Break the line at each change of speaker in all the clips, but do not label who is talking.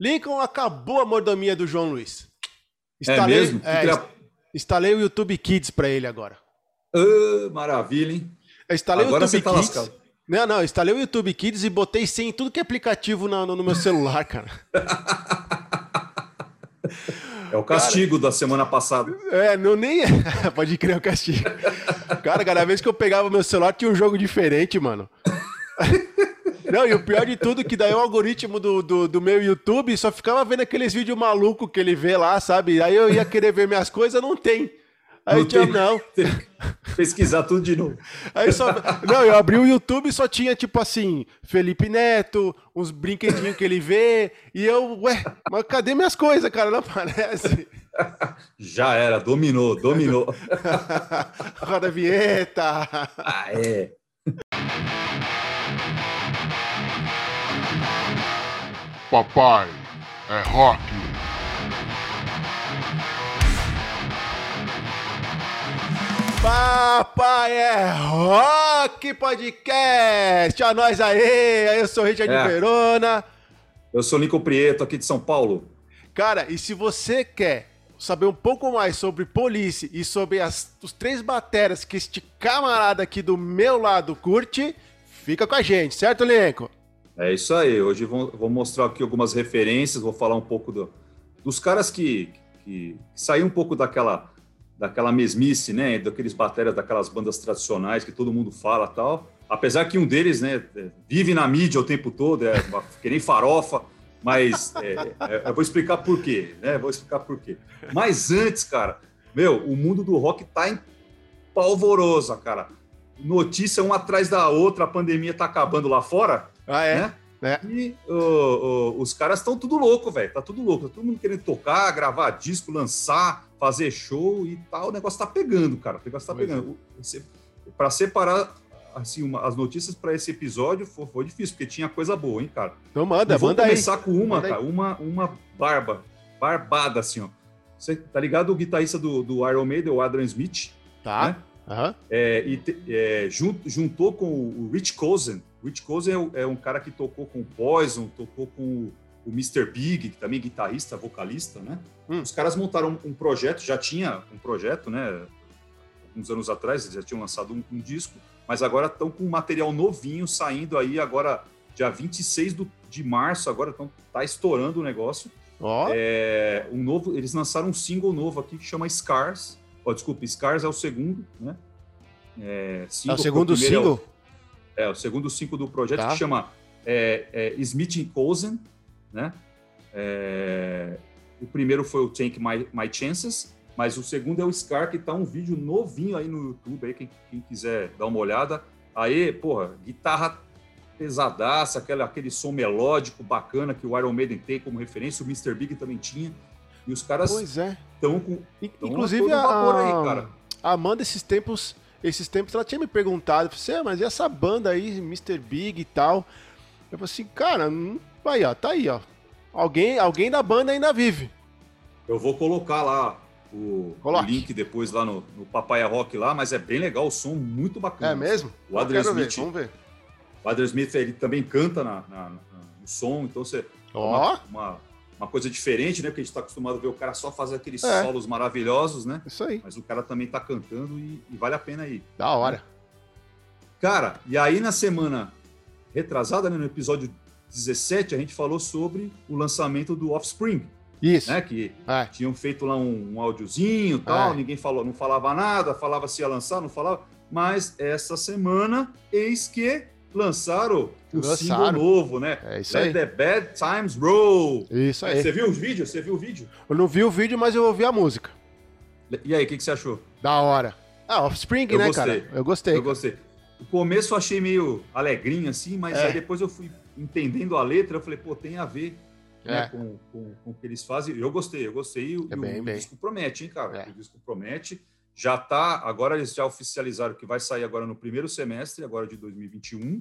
Lincoln acabou a mordomia do João Luiz.
Instalei, é mesmo?
É, instalei o YouTube Kids para ele agora.
Uh, maravilha, hein?
Eu instalei agora o YouTube tá Kids. Lascado. Não, não, instalei o YouTube Kids e botei sem tudo que é aplicativo no, no, meu celular, cara.
É o castigo cara, da semana passada.
É, não nem. É. Pode crer o castigo. Cara, cada vez que eu pegava meu celular tinha um jogo diferente, mano. Não, e o pior de tudo que daí o algoritmo do, do, do, meu YouTube só ficava vendo aqueles vídeos malucos que ele vê lá, sabe? Aí eu ia querer ver minhas coisas, não tem. Aí não, tinha, não.
pesquisar tudo de novo.
Aí só, não, eu abri o YouTube e só tinha tipo assim, Felipe Neto, uns brinquedinhos que ele vê, e eu, ué, mas cadê minhas coisas, cara? Não aparece.
Já era, dominou, dominou.
Roda a vinheta.
Ah, é.
Papai é rock.
Papai é Rock Podcast! A nós aí! Eu sou Richard é. Verona.
Eu sou Nico Prieto, aqui de São Paulo.
Cara, e se você quer saber um pouco mais sobre Police e sobre as, os três baterias que este camarada aqui do meu lado curte, fica com a gente, certo, Lenco?
É isso aí. Hoje vou, vou mostrar aqui algumas referências, vou falar um pouco do, dos caras que, que, que saíram um pouco daquela daquela mesmice, né, daqueles baterias daquelas bandas tradicionais que todo mundo fala tal. Apesar que um deles, né, vive na mídia o tempo todo, é que nem farofa, mas é, é, eu vou explicar por quê, né? Vou explicar por quê. Mas antes, cara, meu, o mundo do rock tá em polvorosa, cara. Notícia uma atrás da outra, a pandemia tá acabando lá fora.
Ah, é? Né?
É. E os caras estão tudo louco, velho. Tá tudo louco. Tá todo mundo querendo tocar, gravar disco, lançar, fazer show e tal. O negócio tá pegando, cara. O negócio tá pegando. É. Para separar assim, uma, as notícias para esse episódio foi, foi, difícil, porque tinha coisa boa, hein, cara.
Então manda,
Vou
manda
começar com uma, cara, uma, uma barba, barbada, assim, ó. Você tá ligado o guitarrista do, do Iron Maiden, o Adrian Smith?
Tá. Né? Uhum.
É, e te, é, juntou com o Rich Cozen. Rich Cozen é, é, um cara que tocou com o Poison, tocou com o, o Mr. Big, que também é guitarrista, vocalista, né? Hum. Os caras montaram um, projeto, já tinha um projeto, né? Uns anos atrás, eles já tinham lançado um, um disco, mas agora estão com um material novinho saindo aí, agora dia 26 do, de março, agora tão, tá estourando o negócio.
Oh.
É, um novo, eles lançaram um single novo aqui que chama Scars, Oh, desculpa, Scars é o segundo, né?
É, é o segundo single?
É o, o, segundo single do projeto tá. que chama é, é, Smith Cozen, né? É, o primeiro foi o Take My, My Chances, mas o segundo é o Scar, que tá um vídeo novinho aí no YouTube, aí, quem, quem quiser dar uma olhada. Aí, porra, guitarra pesadaça, aquele, aquele som melódico bacana que o Iron Maiden tem como referência, o Mr. Big também tinha. E os caras estão é. com.
Inclusive, a, aí, cara. a Amanda, esses tempos, esses tempos, ela tinha me perguntado, você, mas e essa banda aí, Mr. Big e tal? Eu falei assim, cara, hum, aí, ó, tá aí, ó. Alguém, alguém da banda ainda vive.
Eu vou colocar lá o, o link depois lá no, no Papaya Rock lá, mas é bem legal, o som muito bacana.
É mesmo?
O Adrian Smith. Ver, vamos ver. O Adrian Smith, ele também canta na, na, no som, então você.
Ó.
Oh. Uma, uma uma coisa diferente, né? Porque a gente está acostumado a ver o cara só fazer aqueles é. solos maravilhosos, né?
Isso aí.
Mas o cara também está cantando e, e, vale a pena aí.
Da hora.
Cara, e aí na semana retrasada, né, no episódio 17, a gente falou sobre o lançamento do Offspring.
Isso.
Né, que é. tinham feito lá um, um áudiozinho e tal, é. ninguém falou, não falava nada, falava se ia lançar, não falava. Mas essa semana, eis que lançaram o lançaram. single novo, né?
É isso Let aí.
the Bad Times Roll.
Isso aí.
Você viu o vídeo? Você viu o vídeo?
Eu não vi o vídeo, mas eu ouvi a música.
E aí, o que, que, você achou?
Da hora. Ah, Offspring, eu né, gostei. cara? Eu gostei.
Eu gostei. O começo eu achei meio alegrinho, assim, mas é. aí depois eu fui entendendo a letra, eu falei, pô, tem a ver né, é. né, com, com, com, o que eles fazem. Eu gostei, eu gostei. É e bem, o, bem. disco promete, hein, cara? É. O disco promete. Já tá, agora eles já oficializaram que vai sair agora no primeiro semestre, agora de 2021.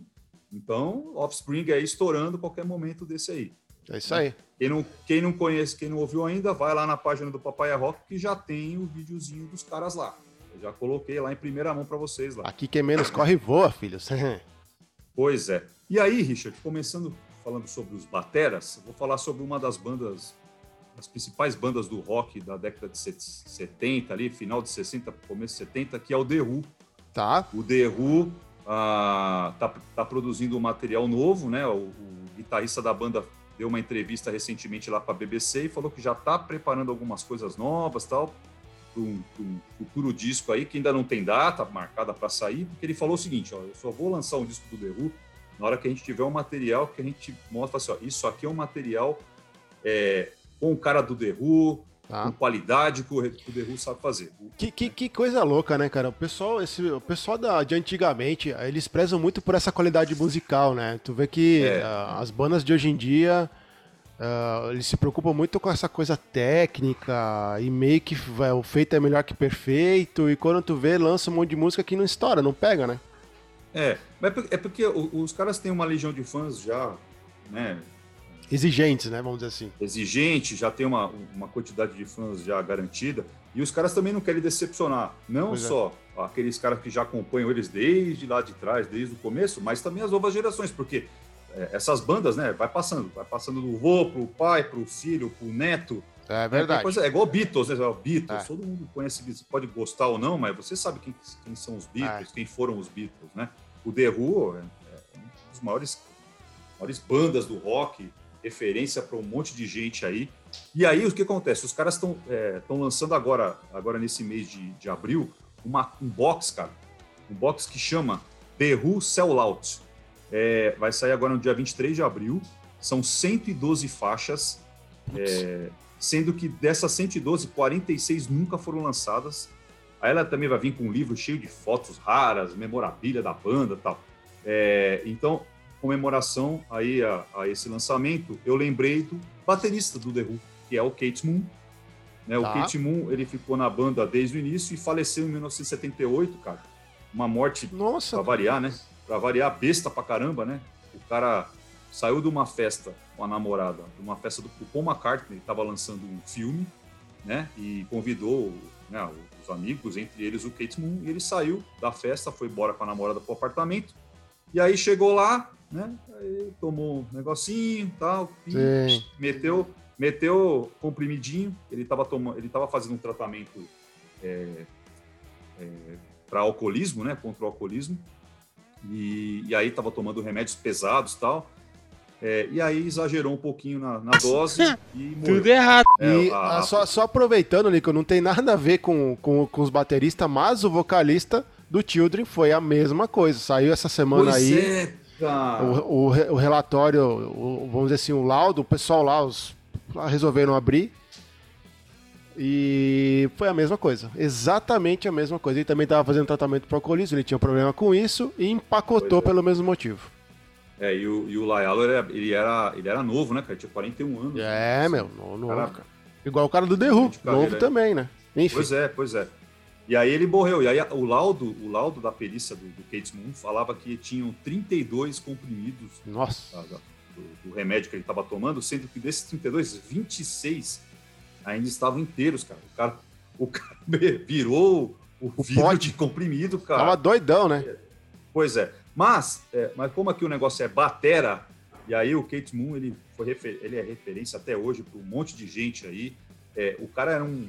Então, Offspring aí estourando qualquer momento desse aí.
É isso aí.
Quem não, quem não conhece, quem não ouviu ainda, vai lá na página do Papai Rock que já tem o videozinho dos caras lá. Eu já coloquei lá em primeira mão para vocês lá.
Aqui quem menos corre voa, filhos.
pois é. E aí, Richard, começando falando sobre os bateras, vou falar sobre uma das bandas, as principais bandas do rock da década de 70, ali, final de 60, começo de 70, que é o The Who.
Tá.
O The Who ah, tá, tá produzindo um material novo, né? O, o guitarrista da banda deu uma entrevista recentemente lá para a BBC e falou que já está preparando algumas coisas novas, tal, para um, um, futuro disco aí que ainda não tem data marcada para sair, porque ele falou o seguinte, ó, eu só vou lançar um disco do The Who na hora que a gente tiver um material que a gente mostra assim, ó, isso aqui é um material é, com o cara do The Who, tá. com qualidade que o, que o The Who sabe fazer.
Que, que, que, coisa louca, né, cara? O pessoal, esse, o pessoal da, de antigamente, eles prezam muito por essa qualidade musical, né? Tu vê que é. uh, as bandas de hoje em dia, uh, eles se preocupam muito com essa coisa técnica e meio que o feito é melhor que perfeito, e quando tu vê, lança um monte de música que não estoura, não pega, né?
É, é porque os caras têm uma legião de fãs já, né?
Exigentes, né? Vamos dizer assim.
Exigente, já tem uma, uma quantidade de fãs já garantida. E os caras também não querem decepcionar. Não pois é. só é. aqueles caras que já acompanham eles desde lá de trás, desde o começo, mas também as novas gerações, porque é, essas bandas, né, vai passando, vai passando do vô pro pai, pro filho, pro neto.
É verdade. É,
coisa, é igual Beatles, né? Beatles, é. todo mundo conhece Beatles, pode gostar ou não, mas você sabe quem, quem são os Beatles, é. quem foram os Beatles, né? O The Who é, é uma das maiores, maiores bandas do rock, referência para um monte de gente aí. E aí o que acontece? Os caras estão é, lançando agora, agora nesse mês de, de abril, uma, um box, cara. Um box que chama The Who Sellout. É, vai sair agora no dia 23 de abril. São 112 faixas, é, sendo que dessas 112, 46 nunca foram lançadas. Aí ela também vai vir com um livro cheio de fotos raras, memorabilia da banda tal. É, então, comemoração aí a, a, esse lançamento, eu lembrei do baterista do The Who, que é o Kate Moon. Né? Tá. O Kate Moon, ele ficou na banda desde o início e faleceu em 1978, cara. Uma morte,
Nossa,
pra variar, né? Pra variar, besta pra caramba, né? O cara saiu de uma festa com a namorada, de uma festa do Paul McCartney, estava lançando um filme, né? E convidou né, os amigos, entre eles o Kate Moon, e ele saiu da festa, foi embora com a namorada pro apartamento. E aí chegou lá, né? Aí tomou um negocinho, tal, e meteu, meteu comprimidinho. Ele estava tomando, ele tava fazendo um tratamento é, é, para alcoolismo, né? Contra o alcoolismo. E, e aí estava tomando remédios pesados, tal. É, e aí exagerou um pouquinho na, na dose e
morreu. Tudo errado. É, e, a, a... Só, só, aproveitando, Nico, não tem nada a ver com, com, com os bateristas, mas o vocalista do Children foi a mesma coisa. Saiu essa semana
pois
aí.
É,
o, o, o, relatório, o, vamos dizer assim, o laudo, o pessoal lá, os, lá resolveram abrir. E foi a mesma coisa, exatamente a mesma coisa. Ele também estava fazendo tratamento para alcoolismo, ele tinha um problema com isso e empacotou é. pelo mesmo motivo.
É, e o, e o Laialo, ele, ele, era, ele era novo, né, cara? Ele tinha 41 anos.
É, né? meu, novo. Igual o cara do The Who, novo também, né?
Enfim. Pois é, pois é. E aí ele morreu. E aí o laudo, o laudo da perícia do, do Kate Moon falava que tinham 32 comprimidos
Nossa.
Da, do, do, remédio que ele estava tomando, sendo que desses 32, 26 ainda estavam inteiros, cara. O cara, o cara virou o, o vidro pote. de comprimido, cara.
Tava doidão, né?
Pois é. Mas, é, mas como aqui o negócio é batera, e aí o Kate Moon, ele, foi refer, ele é referência até hoje para um monte de gente aí. É, o cara era um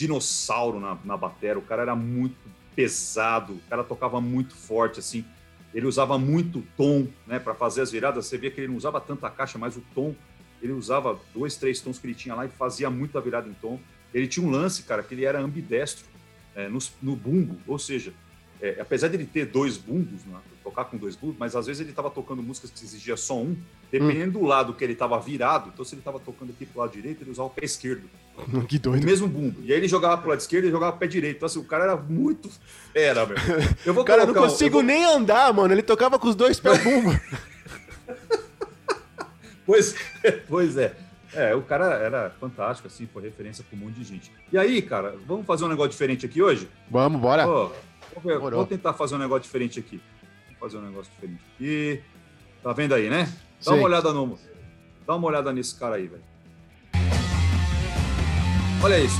dinossauro na, na o cara era muito pesado, o cara tocava muito forte, assim. Ele usava muito tom, né, para fazer as viradas. Você vê que ele não usava tanta caixa, mas o tom, ele usava dois, três tons que ele tinha lá e fazia muita virada em tom. Ele tinha um lance, cara, que ele era ambidestro é, no, no bumbo, ou seja, é, apesar de ele ter dois bumbos, né, tocar com dois bumbos, mas às vezes ele estava tocando músicas que exigia só um, dependendo hum. do lado que ele estava virado. Então, se ele estava tocando aqui pro lado direito, ele usava o pé esquerdo.
Que doido.
O mesmo bumbo. E aí ele jogava pro lado esquerdo e jogava pé direito. Então, assim, o cara era muito fera, meu.
Eu vou cara, eu não consigo vou... nem andar, mano. Ele tocava com os dois pés bumbo.
pois, é, pois é. É, o cara era fantástico, assim, foi referência para um monte de gente. E aí, cara, vamos fazer um negócio diferente aqui hoje?
Vamos, bora.
Oh, Vou, vou tentar fazer um negócio diferente aqui. Vou fazer um negócio diferente aqui. Tá vendo aí, né? Dá Sim. uma olhada no. Dá uma olhada nesse cara aí, velho. Olha isso.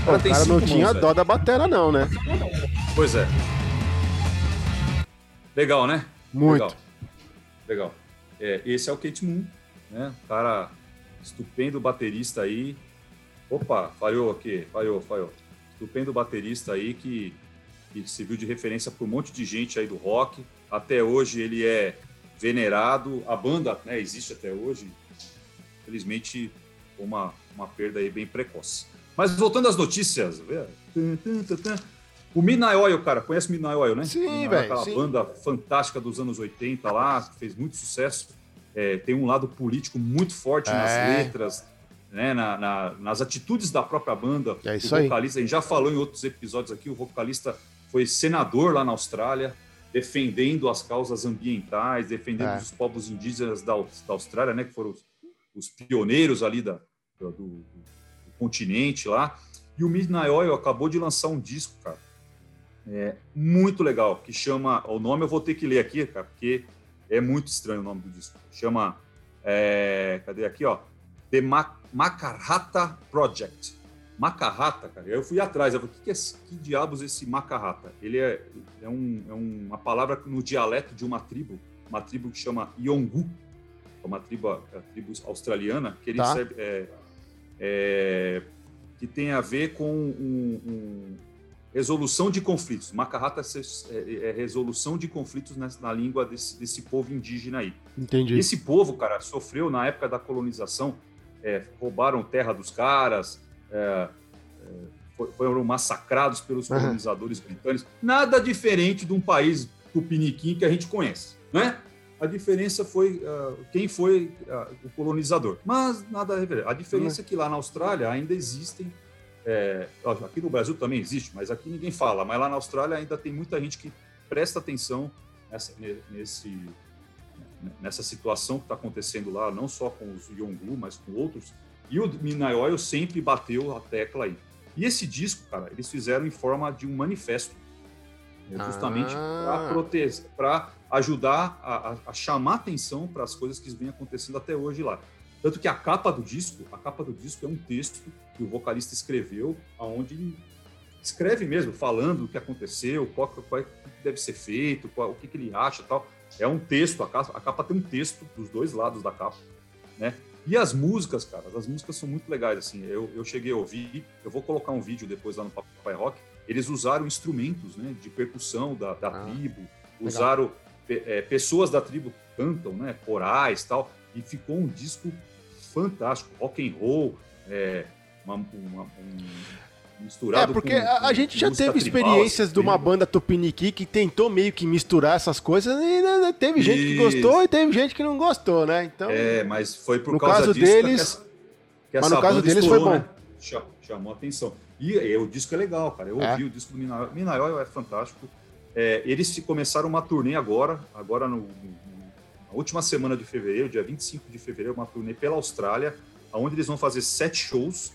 O cara, o cara não tinha mãos, dó velho. da batera, não, né?
Pois é. Legal, né?
Muito.
Legal. Legal. É, esse é o Kate Moon, né? Cara estupendo baterista aí. Opa, falhou aqui, falhou, falhou. Estupendo baterista aí que, que serviu de referência para um monte de gente aí do rock. Até hoje ele é venerado. A banda né, existe até hoje. Infelizmente, uma, uma perda aí bem precoce. Mas voltando às notícias, o Midnight Oil, cara, conhece o Midnight Oil, né?
Sim, velho.
Aquela
sim.
banda fantástica dos anos 80 lá, que fez muito sucesso. É, tem um lado político muito forte nas
É.
letras, né, na- na- nas atitudes da própria banda.
É isso
o
aí.
vocalista, a gente já falou em outros episódios aqui, o vocalista foi senador lá na Austrália, defendendo as causas ambientais, defendendo
É.
os povos indígenas da, da Austrália, né, que foram os, os pioneiros ali da, do, do- do continente lá. E o Midnight Oil acabou de lançar um disco, cara, é, muito legal, que chama. O nome eu vou ter que ler aqui, cara, porque é muito estranho o nome do disco. Chama. é, cadê aqui, ó? The Ma Macarrata Project. Macarrata, cara. Eu fui atrás, eu falei, que, que, é, que diabos é esse Macarrata? Ele é, é, um- é uma palavra no dialeto de uma tribo, uma tribo que chama Yongu, é uma tribo, é a tribo australiana, que ele
Tá.
serve, é, é, que tem a ver com um- um- resolução de conflitos. Macarrata é, é resolução de conflitos na, na língua desse, desse povo indígena aí.
Entendi.
Esse povo, cara, sofreu na época da colonização, é, roubaram terra dos caras, é, é, fo- foram massacrados pelos colonizadores britânicos. Nada diferente de um país tupiniquim que a gente conhece, né? A diferença foi ah, quem foi ah, o colonizador. Mas nada a ver. A diferença é que lá na Austrália ainda existem. É, aqui no Brasil também existe, mas aqui ninguém fala. Mas lá na Austrália ainda tem muita gente que presta atenção nessa, ne- nesse, nessa situação que está acontecendo lá, não só com os Yongu, mas com outros. E o Midnight Oil sempre bateu a tecla aí. E esse disco, cara, eles fizeram em forma de um manifesto, né, justamente
Ah.
para ajudar a, a- a chamar atenção para as coisas que vêm acontecendo até hoje lá. Tanto que a capa do disco, a capa do disco é um texto que o vocalista escreveu, aonde ele escreve mesmo, falando o que aconteceu, qual, qual é, o que deve ser feito, qual- o que, que ele acha tal. É um texto, a capa, a capa tem um texto dos dois lados da capa, né? E as músicas, cara, as músicas são muito legais, assim, eu, eu cheguei a ouvir, eu vou colocar um vídeo depois lá no Papai Rock, eles usaram instrumentos, né, de percussão da, da
Ah,
tribo, usaram é, pessoas da tribo cantam, né, corais tal, e ficou um disco fantástico, rock and roll, é, uma, uma- um, misturado
É, porque
com-
a, a
com
gente já teve experiências
assim,
de uma
tribo.
banda tupiniqui que tentou meio que misturar essas coisas e né, teve gente que gostou e teve gente que não gostou, né? Então,
É, mas foi por
No
causa
caso
disso
deles-
que essa, que
mas no caso deles foi
estourou,
bom.
né? Cha- Chamou a atenção. E, e o disco é legal, cara. Eu
É.
ouvi o disco do. Minayo é fantástico. É, eles começaram uma turnê agora, agora no- na última semana de fevereiro, dia 25 de fevereiro, uma turnê pela Austrália, onde eles vão fazer sete shows.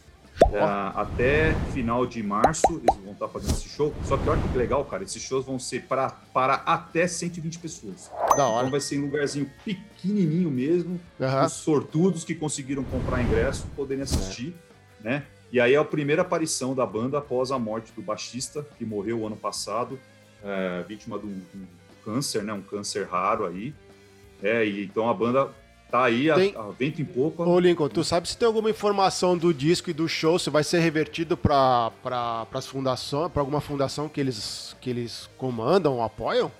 é, até final de março, eles vão estar fazendo esse show. Só que olha que legal, cara. Esses shows vão ser pra, para até 120 pessoas.
da
Então
hora.
vai ser em um lugarzinho pequenininho mesmo,
Aham.
os sortudos que conseguiram comprar ingresso poderem assistir, né? E aí é a primeira aparição da banda após a morte do baixista, que morreu ano passado, é, vítima de um, um câncer, né? Um câncer raro aí. É, e então a banda tá aí a,
Tem-
a vento em popa.
Ô Lincoln, tu sabe se tem alguma informação do disco e do show, se vai ser revertido para pra, as fundações, para alguma fundação que eles, que eles comandam, apoiam?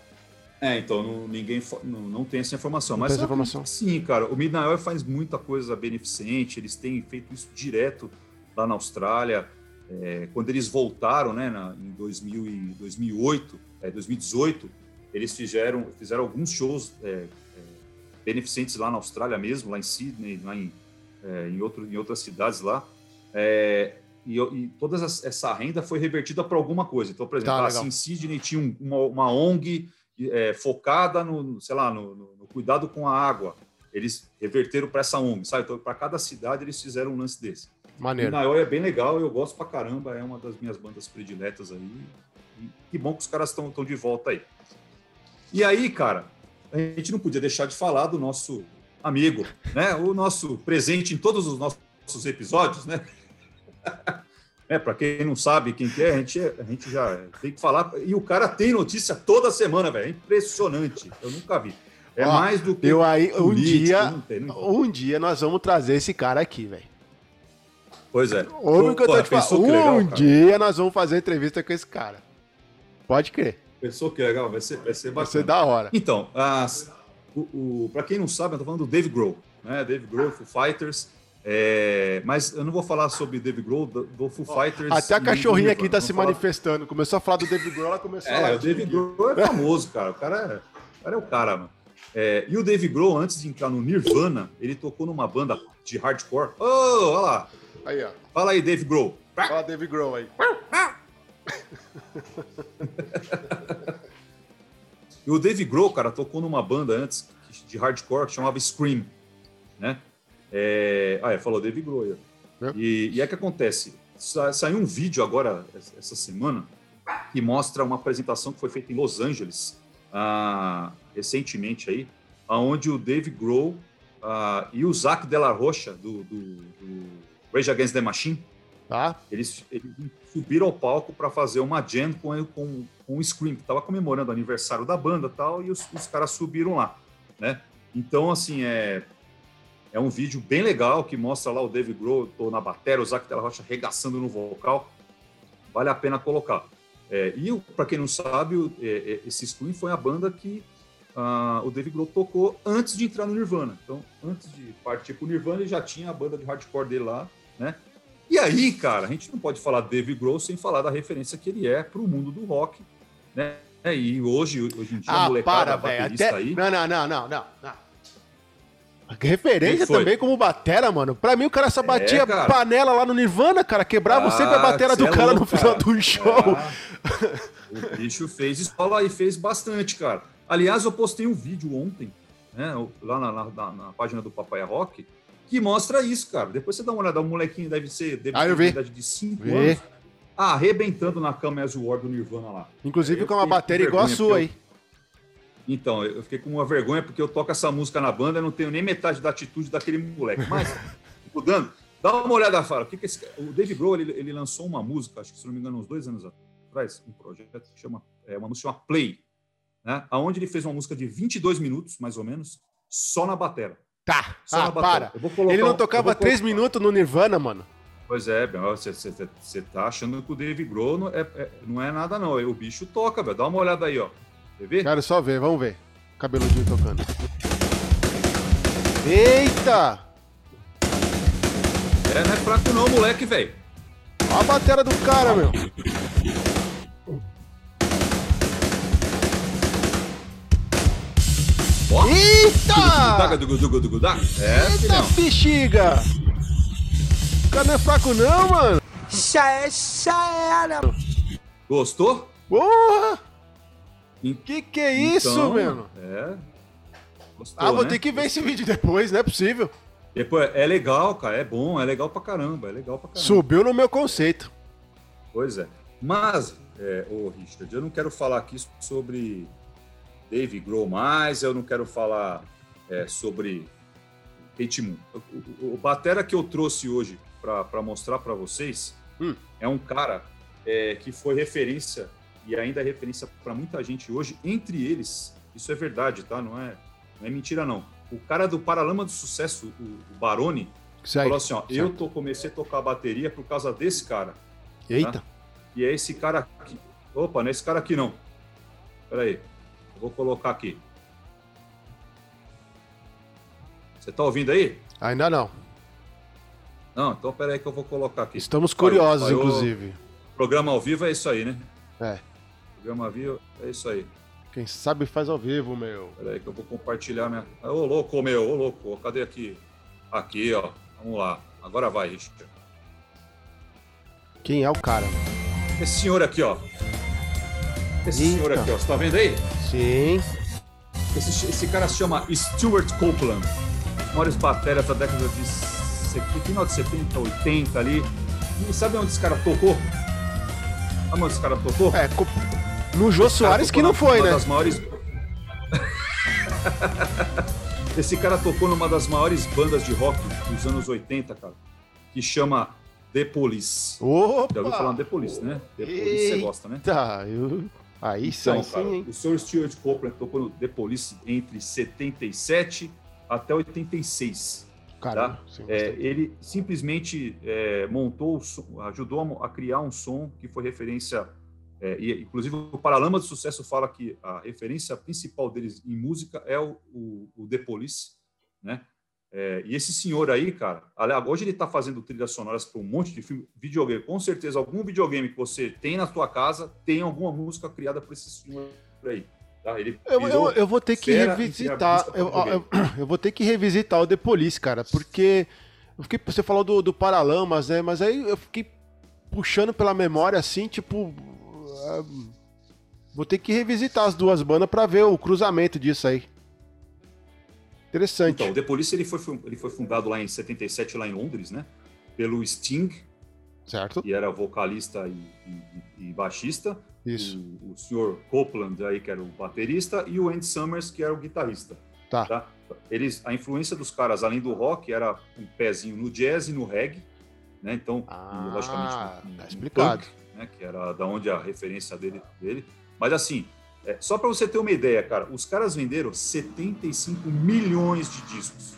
É, então não, ninguém não, não tem essa informação.
Não
mas
essa informação.
Sim, cara. O Midnight Oil faz muita coisa beneficente. Eles têm feito isso direto lá na Austrália. É, quando eles voltaram, né, na, em 2000 e 2008, é, 2018, eles fizeram, fizeram alguns shows é, beneficentes lá na Austrália mesmo, lá em Sydney, lá em, é, em, outro, em outras cidades lá. É, e, e toda essa- renda foi revertida para alguma coisa. Então, por exemplo,
Tá,
ah, assim, em Sydney tinha um- uma, uma ONG é, focada no, sei lá, no, no- no cuidado com a água. Eles reverteram para essa ONG, sabe? Então, para cada cidade eles fizeram um lance desse.
Maneiro.
Midnight é bem legal, eu gosto pra caramba, é uma das minhas bandas prediletas aí. E que bom que os caras estão de volta aí. E aí, cara, a gente não podia deixar de falar do nosso amigo, né? O nosso presente em todos os nossos episódios, né? É, para quem não sabe quem que é, a gente, a gente já tem que falar. E o cara tem notícia toda semana, velho. É impressionante. Eu nunca vi. É
Ó,
mais do que.
Eu aí, um
político,
dia,
não tem, não tem.
um dia nós vamos trazer esse cara aqui, velho.
Pois é.
Ouve o que eu tô te falando.
legal,
Um
cara?
dia nós vamos fazer entrevista com esse cara. Pode crer.
Pensou que legal, vai ser, vai ser
Vai ser
bacana.
da hora.
Então, as, o, o, para quem não sabe, eu tô falando do Dave Grohl, né? Dave Grohl, Foo Fighters. É, mas eu não vou falar sobre Dave Grohl, do, do Foo Fighters.
Até a cachorrinha aqui tá se
falar-
manifestando. Começou a falar do David Grohl, ela começou a
É, o Dave. Grohl é famoso, cara. O cara é, o cara é o cara, mano. É, e o Dave Grohl, antes de entrar no Nirvana, ele tocou numa banda de hardcore. Ô, olha lá.
Aí, ó.
Fala aí, Dave Grohl.
Fala David Grohl aí.
E o Dave Grohl, cara, tocou numa banda antes de hardcore que chamava Scream, né? É... Ah, é, falou Dave Grohl.
É.
E, e é que acontece, sa- saiu um vídeo agora, essa semana, que mostra uma apresentação que foi feita em Los Angeles, ah, recentemente aí, aonde o Dave Grohl ah, e o Zac Della Rocha, do, do, do Rage Against the Machine,
Tá?
eles, eles subiram ao palco para fazer uma jam com, com, com o Scream, que estava comemorando o aniversário da banda tal, e os, os caras subiram lá, né? Então, assim, é, é um vídeo bem legal que mostra lá o Dave Grohl, na bateria, o Zac Della Rocha arregaçando no vocal, vale a pena colocar. É, e, para quem não sabe, o- é, é, esse Scream foi a banda que ah, o Dave Grohl tocou antes de entrar no Nirvana. Então, antes de partir pro Nirvana, ele já tinha a banda de hardcore dele lá, né? E aí, cara, a gente não pode falar Dave Grohl sem falar da referência que ele é para o mundo do rock, né? E hoje, hoje em dia, a
Ah,
molecada
para,
baterista
Até...
aí...
Não, não, não, não, não. não. Referência também como batera, mano. Pra mim, o cara só batia
É, cara.
panela lá no Nirvana, cara. Quebrava
Ah,
sempre a batera do
é
cara no
louco,
final
cara.
do show.
Ah, o bicho fez escola e fez bastante, cara. Aliás, eu postei um vídeo ontem, né, lá na, na- na- na página do Papai Rock, que mostra isso, cara. Depois você dá uma olhada, o molequinho deve ser deve
Ah,
ter
eu vi.
idade de 5
Vi.
anos, arrebentando na cama as War do Nirvana lá.
Inclusive
Eu
com uma bateria igual a sua
porque
aí.
Então, eu fiquei com uma vergonha porque eu toco essa música na banda e não tenho nem metade da atitude daquele moleque. Mas, mudando, dá uma olhada, fala. O, que que esse, o Dave Grohl, ele, ele lançou uma música, acho que se não me engano, uns dois anos atrás, um projeto que chama, é, uma música chama Play, né? Onde ele fez uma música de 22 minutos, mais ou menos, só na batera.
Tá.
Só
Ah, para.
Eu vou colocar
Ele não tocava
vou
3
colocar-
minutos no Nirvana, mano.
Pois é, Bel, você, você, você tá achando que o Dave Grohl não é, é- não é nada, não. O bicho toca, velho. Dá uma olhada aí, ó. Quer ver?
Quero só ver, vamos ver. Cabeludinho tocando. Eita!
É, não é fraco não, moleque, velho.
Olha a batera do cara, meu.
Ó.
Eita!
É,
Eita
filhão.
bexiga! O cara não é fraco não, mano.
Já é, já era.
Gostou?
Porra!
Em-
Que que é isso,
Então,
mano?
É. Gostou,
Ah, vou
né?
ter que ver esse vídeo depois, não é possível.
Depois, é legal, cara. É bom, é legal pra caramba. É legal pra caramba.
Subiu no meu conceito.
Pois é. Mas, é, ô Richard, eu não quero falar aqui sobre Dave Grohl mais, eu não quero falar é, sobre Kate Moon. O, o- o batera que eu trouxe hoje para mostrar para vocês
Hum.
é um cara é, que foi referência e ainda é referência para muita gente hoje, entre eles, isso é verdade, tá? Não é, não é mentira, não. O cara do Paralama do Sucesso, o, o Barone,
Isso aí.
falou assim: ó, eu
certo.
tô, comecei a tocar bateria por causa desse cara.
Eita.
E é esse cara aqui. Opa, não é esse cara aqui não. Espera aí. Eu vou colocar aqui. Você tá ouvindo aí?
Ainda não.
Não, então espera aí que eu vou colocar aqui.
Estamos curiosos, inclusive.
Programa ao vivo é isso aí, né?
É.
Programa ao vivo é isso aí.
Quem sabe faz ao vivo, meu.
Espera aí que eu vou compartilhar minha... Ô, louco, meu, ô, louco. Cadê aqui? Aqui, ó. Vamos lá. Agora vai, Richard.
Quem é o cara?
Esse senhor aqui, ó. Esse
Eita.
senhor aqui, ó. Você tá vendo aí?
Sim.
Esse, esse cara se chama Stuart Copeland. Maiores baterias da década de final de 70, 80 ali. E sabe onde esse cara tocou? Sabe onde esse cara tocou?
É, co- no Jô Soares que não foi,
uma
né?
Das maiores... esse cara tocou numa das maiores bandas de rock dos anos 80, cara. Que chama The Police.
Opa!
Já ouviu falar The Police, né? The Police você gosta, né?
Tá, eu... Aí
Então,
sim,
cara,
hein?
o Sr. Stuart Copeland tocou no The Police entre 77 até 86.
Caramba, sim,
É, ele simplesmente é, montou, som- ajudou a criar um som que foi referência. é, e, inclusive, o Paralama do Sucesso fala que a referência principal deles em música é o, o, o The Police, né? É, e esse senhor aí, cara, hoje ele está fazendo trilhas sonoras para um monte de filme, videogame. Com certeza, algum videogame que você tem na sua casa tem alguma música criada por esse senhor aí. Tá? Ele
Eu, eu, eu vou ter que revisitar. Eu, eu, eu vou ter que revisitar o The Police, cara, porque fiquei, você falou do, do Paralamas, né? Mas aí eu fiquei puxando pela memória assim, tipo. ah, Vou ter que revisitar as duas bandas pra ver o cruzamento disso aí. Interessante.
Então, o The Police ele foi, ele foi fundado lá em 77, lá em Londres, né? Pelo Sting,
certo?
que era vocalista e, e- e baixista.
Isso.
O, o Sr. Copeland, aí, que era o baterista. E o Andy Summers, que era o guitarrista.
Tá.
Eles, a influência dos caras, além do rock, era um pezinho no jazz e no reggae. Né? Então,
Ah,
e, logicamente, no-
tá explicado.
punk, né? Que era da onde a referência dele. dele. Mas assim, é, só para você ter uma ideia, cara, os caras venderam 75 milhões de discos.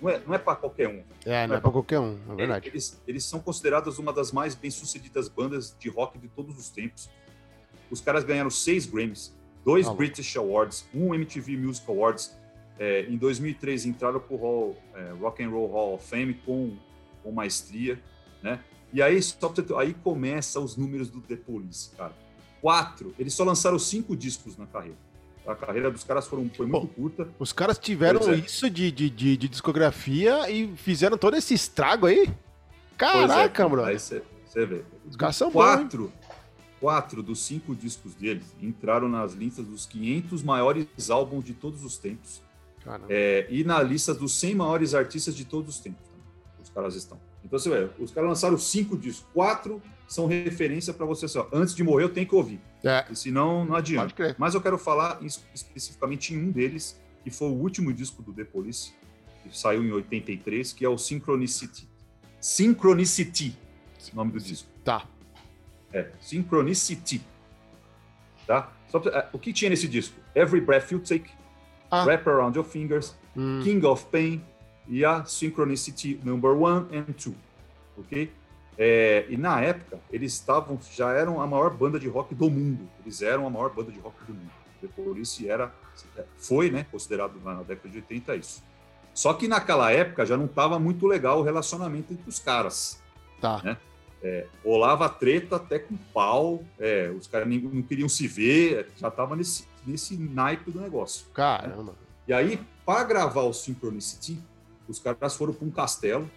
Não é, não é para qualquer um.
É, não é pra qualquer um, é verdade.
Eles, eles são considerados uma das mais bem-sucedidas bandas de rock de todos os tempos. Os caras ganharam seis Grammys, dois
Ah, louco.
British Awards, um MTV Music Awards. É, em 2003 entraram para o Hall, é, Rock and Roll Hall of Fame com, com maestria, né? E aí, só aí começa os números do The Police, cara. Quatro, eles só lançaram cinco discos na carreira. A carreira dos caras foram, foi muito curta.
Os caras tiveram
é.
isso de, de, de, de discografia e fizeram todo esse estrago aí. Caraca,
Pois é,
bro.
Aí você vê.
Os caras são bons. hein?
quatro, quatro dos cinco discos deles entraram nas listas dos 500 maiores álbuns de todos os tempos é, e na lista dos 100 maiores artistas de todos os tempos. Os caras estão. Então você vê, os caras lançaram cinco discos, quatro são referência para você só. Antes de morrer eu tenho que ouvir,
É,
e senão não adianta.
pode crer.
Mas eu quero falar es- especificamente em um deles, que foi o último disco do The Police, que saiu em 83, que é o Synchronicity. Synchronicity, o nome do disco.
Tá.
É, Synchronicity. Tá? Pra- é, o que tinha nesse disco? Every Breath You Take,
Ah.
Wrap Around Your Fingers,
Hum,
King of Pain e a Synchronicity Number One and Two. Ok? É, e na época, eles estavam, já eram a maior banda de rock do mundo. Eles eram a maior banda de rock do mundo. The Police era, foi, né, considerado na década de 80 isso. Só que naquela época já não estava muito legal o relacionamento entre os caras.
tá.
né? rolava treta até com pau, é, os caras não queriam se ver, já tava nesse, nesse naipe do negócio.
Caramba.
E aí, para gravar o Synchronicity, os caras foram para um castelo,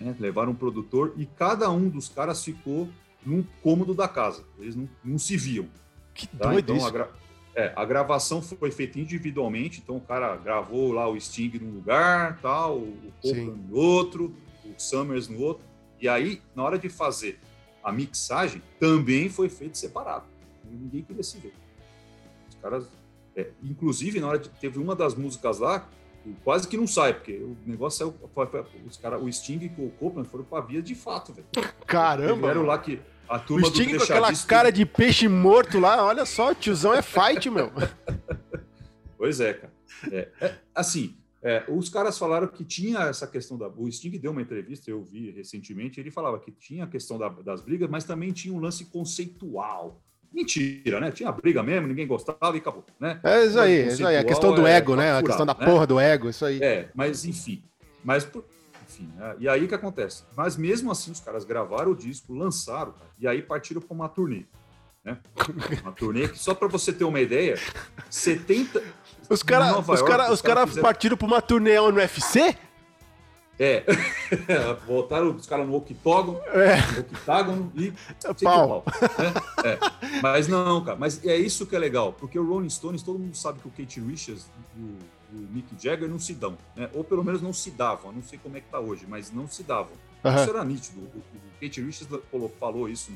né, levaram um produtor e cada um dos caras ficou num cômodo da casa. Eles não, não se viam.
Que
Tá?
doido
Então,
isso.
a, gra- é, a gravação foi feita individualmente, então o cara gravou lá o Sting num lugar, tal, o Copeland no outro, o Summers no outro. E aí, na hora de fazer a mixagem, também foi feito separado. Ninguém queria se ver. Os caras. é, inclusive, na hora de. Teve uma das músicas lá, quase que não sai, porque o negócio saiu. foi- foi- Os cara, o Sting e o Copeland foram pra via de fato, velho.
Caramba. Mano.
lá que a
O
turma
Sting
do
com aquela cara de peixe morto lá, olha só, o tiozão é fight, meu.
Pois é, cara. É, é, assim, é, os caras falaram que tinha essa questão da. O Sting deu uma entrevista, eu vi recentemente, ele falava que tinha a questão da- das brigas, mas também tinha um lance conceitual. Mentira, né? Tinha briga mesmo, ninguém gostava e acabou, né?
É isso aí, é isso aí. A questão do
é
ego, né? A questão da
né?
porra do ego, isso aí.
É, mas enfim. Mas, por- enfim, né? e aí o que acontece? Mas mesmo assim, os caras gravaram o disco, lançaram, cara, e aí partiram para uma turnê. Né? Uma turnê que, só para você ter uma ideia, 70.
Os caras cara, os cara
fizeram-
partiram pra uma turnê no UFC?
É, botaram os caras no octógono,
É,
no octágono e o
pau.
pau, né? É. Mas não, cara, mas é isso que é legal, porque o Rolling Stones, todo mundo sabe que o Kate Richards e o, o Mick Jagger não se dão, né? ou pelo menos não se davam, não sei como é que tá hoje, mas não se davam.
Aham.
Isso era nítido, o, o Kate Richards falou, isso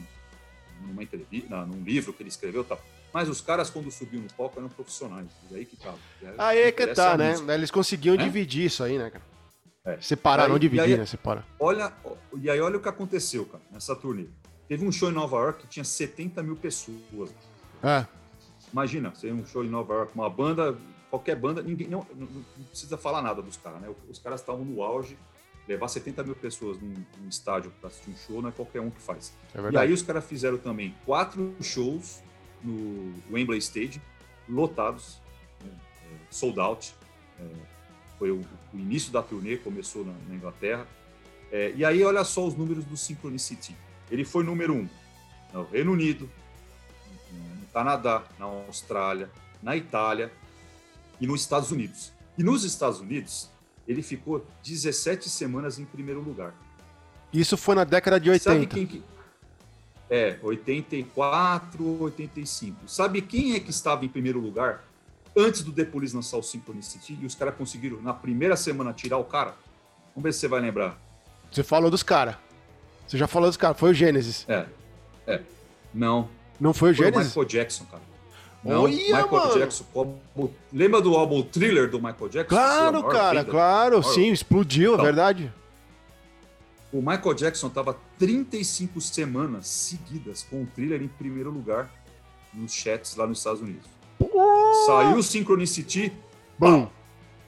numa entrevista, num livro que ele escreveu, tá? mas os caras quando subiam no palco eram profissionais, e aí que tava.
Aí é que tá, né? Eles conseguiam
Né?
dividir isso aí, né, cara?
É.
Separar,
Aí-
não dividir,
aí-
né? Separa.
Olha, e aí olha o que aconteceu, cara, nessa turnê. Teve um show em Nova York que tinha 70 mil pessoas.
É.
Imagina, você tem um show em Nova York, uma banda, qualquer banda, ninguém não, não- precisa falar nada dos caras, né? Os caras estavam no auge, levar 70 mil pessoas num, num estádio para assistir um show não é qualquer um que faz.
É
E aí os caras fizeram também quatro shows no Wembley Stadium, lotados, né, é, sold out. É, foi o, o início da turnê, começou na, na Inglaterra. É, e aí olha só os números do Synchronicity. Ele foi número um no Reino Unido, no Canadá, na Austrália, na Itália e nos Estados Unidos. E nos Estados Unidos, ele ficou 17 semanas em primeiro lugar.
Isso foi na década de 80.
Sabe quem que... É, 84, 85. Sabe quem é que estava em primeiro lugar antes do The Police lançar o Synchronicity e os caras conseguiram, na primeira semana, tirar o cara? Vamos ver se você vai lembrar.
Você falou dos caras. Você já falou dos caras. Foi o Gênesis.
É, é. Não,
Não foi o
foi o
Gênesis?
Michael Jackson, cara. Não,
Olha,
Michael
mano.
Jackson. como- Lembra do álbum Thriller do Michael Jackson? A
Claro, cara,
venda.
claro. Sim, explodiu, é
Então.
verdade.
O Michael Jackson estava 35 semanas seguidas com o Thriller em primeiro lugar nos chats lá nos Estados Unidos. Saiu o Synchronicity,
Bum.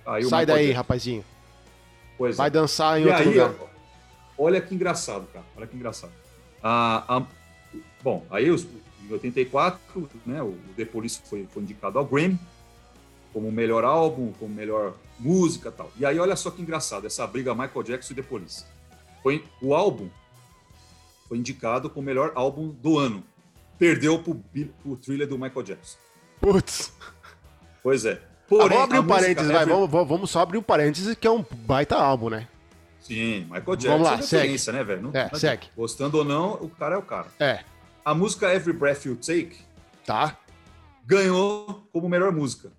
aí o
Sai daí,
Jackson.
rapazinho.
Pois é.
Vai dançar em
E
outro
aí,
lugar.
olha que engraçado, cara. Olha que engraçado. Ah, ah, bom, aí os, em 84, né, o The Police foi, foi indicado ao Grammy como melhor álbum, como melhor música e tal. E aí, olha só que engraçado, essa briga Michael Jackson e The Police. Foi, o álbum foi indicado como melhor álbum do ano. Perdeu Bi- pro thriller do Michael Jackson.
Putz.
Pois é.
Ah,
Porém,
vamos abrir um parênteses, vai.
Every-
Vamos, vamos- só abrir um parênteses, que é um baita álbum, né?
Sim, Michael Jackson
Vamos lá,
é referência, né, velho? Não-
É,
não-
segue.
Gostando ou não, o cara é o cara.
É.
A música Every Breath You Take
Tá.
ganhou como melhor música.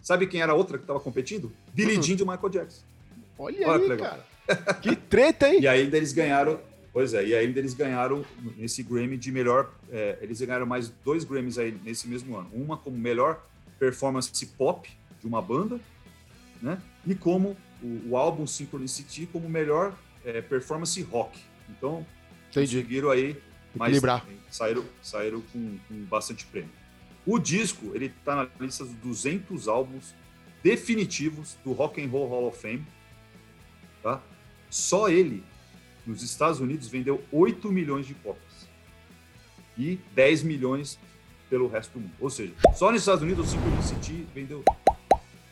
Sabe quem era a outra que estava competindo? Billie
Uhum.
Jean do Michael Jackson.
Olha,
Olha que
aí,
legal.
cara. Que treta, hein?
E aí ainda eles ganharam, pois é, e ainda eles ganharam nesse Grammy de melhor, é, eles ganharam mais dois Grammys aí nesse mesmo ano. Uma como melhor performance pop de uma banda, né? E como o, o álbum Synchronicity como melhor é, performance rock. Então,
Entendi.
conseguiram aí mas
Equilibrar.
saíram, saíram com, com bastante prêmio. O disco, ele tá na lista dos 200 álbuns definitivos do Rock and Roll Hall of Fame, tá? Só ele, nos Estados Unidos, vendeu 8 milhões de cópias. E 10 milhões pelo resto do mundo. Ou seja, só nos Estados Unidos o Synchronicity vendeu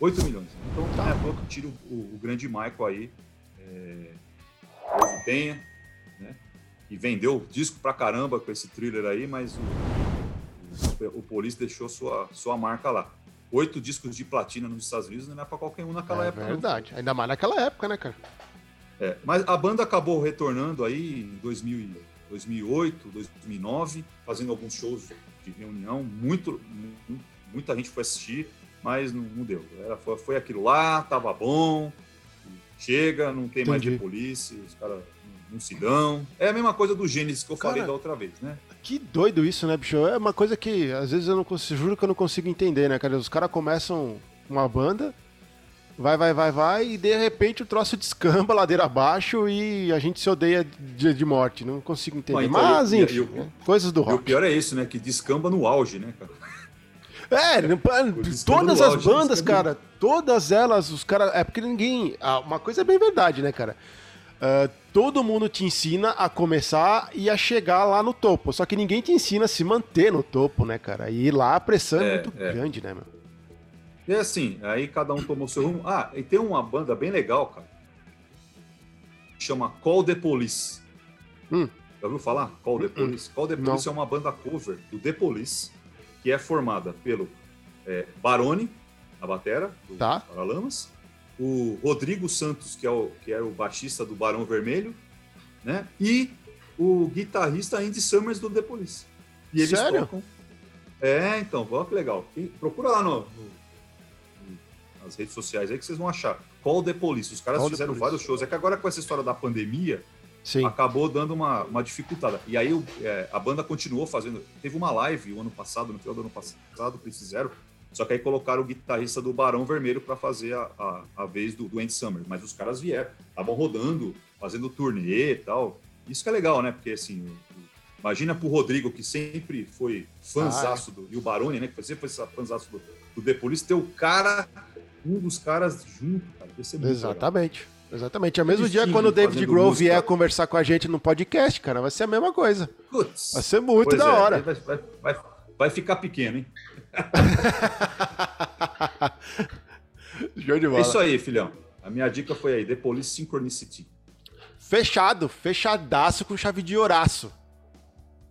8 milhões. Então, não é que tira o, o- o grande Michael aí, é, Deus o tenha, né? E vendeu disco pra caramba com esse thriller aí, mas o, o, o Police deixou sua, sua marca lá. Oito discos de platina nos Estados Unidos não é pra qualquer um naquela
É
época. não.
verdade. Ainda mais naquela época, né, cara?
É, mas a banda acabou retornando aí em 2000, e- 2008, 2009, fazendo alguns shows de reunião. Muito, mu- muita gente foi assistir, mas não, não deu. Era, foi, foi aquilo lá, tava bom, chega, não tem mais
Entendi.
de polícia, os caras não, se dão. É a mesma coisa do Gênesis que eu falei
Cara,
da outra vez, né?
Que doido isso, né, bicho? É uma coisa que às vezes eu não consigo, juro que eu não consigo entender, né, cara? Os caras começam uma banda, vai, vai, vai, vai, e de repente o troço descamba ladeira abaixo e a gente se odeia de, de morte. Não consigo entender.
Ah, então,
Mas, enfim,
e o-
né? coisas do
E o
rock.
pior é isso, né? Que descamba no auge, né, cara?
É, todas as
auge,
bandas, cara, todas elas, os caras. É porque ninguém. ah, Uma coisa é bem verdade, né, cara? Ah, todo mundo te ensina a começar e a chegar lá no topo. Só que ninguém te ensina a se manter no topo, né, cara? E lá a pressão é,
É,
muito
é.
grande, né, meu?
E assim, aí cada um tomou seu rumo. Ah, e tem uma banda bem legal, cara. Chama Call the Police.
Hum.
Já ouviu falar? Call the Police? Call the
Não.
Police é uma banda cover do The Police, que é formada pelo é, Barone, na batera, do
Tá.
Paralamas, o Rodrigo Santos, que é o, que é o baixista do Barão Vermelho, né? E o guitarrista Andy Summers do The Police. E eles
Sério?
tocam. É, então, olha que legal. Procura lá no- no- nas redes sociais aí que vocês vão achar. Call the Police. Os caras
Call
fizeram vários shows. É que agora com essa história da pandemia,
Sim.
acabou dando uma, uma dificultada. E aí o- é, a banda continuou fazendo. Teve uma live o ano passado, no final do ano passado, que eles fizeram Só que aí colocaram o guitarrista do Barão Vermelho para fazer a, a, a, vez do, do Andy Summer. Mas os caras vieram, estavam rodando, fazendo turnê e tal. Isso que é legal, né? Porque assim, imagina pro Rodrigo, que sempre foi fãzaço do. E o Barone, né? Que sempre foi fãzaço do, do The Police, ter o cara, um dos caras junto, cara.
Exatamente. Legal. Exatamente. É o mesmo dia quando o David Grohl vier conversar com a gente no podcast, cara, vai ser a mesma coisa. Putz, vai ser muito da é, hora.
Vai, vai, vai, vai, ficar pequeno, hein?
Show de bola.
É isso aí, filhão. A minha dica foi aí, The Police Synchronicity.
Fechado, fechadaço com chave de oraço.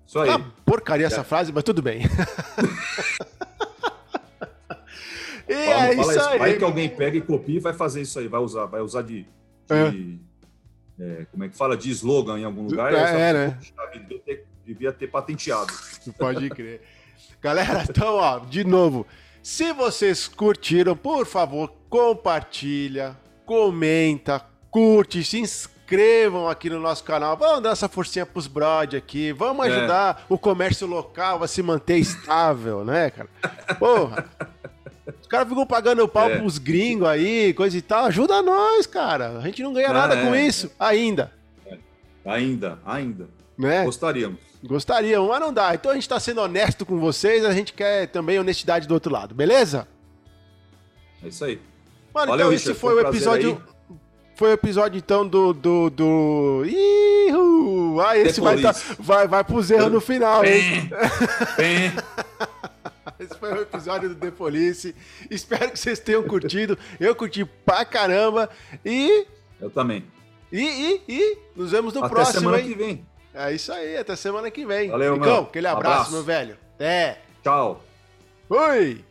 Isso aí. Ah,
porcaria essa frase, mas tudo bem.
e fala, é fala isso aí. Vai que alguém pega e copia e vai fazer isso aí, vai usar, vai usar de, de é. É, como é que fala, de slogan em algum lugar.
É, é né?
Devia ter, devia ter patenteado.
Pode crer. Galera, então, ó, de novo, se vocês curtiram, por favor, compartilha, comenta, curte, se inscrevam aqui no nosso canal. Vamos dar essa forcinha pros brod aqui. Vamos é. ajudar é. o comércio local a se manter estável, né, cara? Porra. Os caras ficam pagando o pau é. pros gringos aí, coisa e tal. Ajuda nós, cara. A gente não ganha ah, nada é. com isso. Ainda.
Ainda, ainda.
Né?
Gostaríamos.
Gostariam, mas não dá. Então a gente tá sendo honesto com vocês, a gente quer também honestidade do outro lado, beleza?
É isso aí.
Mano, Valeu, então Richard, esse foi, foi o episódio. Foi o episódio, então, do. do, do... Ihu! Ah, esse vai, tá, vai, vai pros erros no final, hein? Esse foi o episódio do The Police. Espero que vocês tenham curtido. Eu curti pra caramba. E.
Eu também.
E, e, e nos vemos no
Até
próximo,
semana
hein?
que vem.
É isso aí, até semana que vem.
Valeu, Nicão,
aquele abraço, abraço, meu velho. Até.
Tchau.
Fui.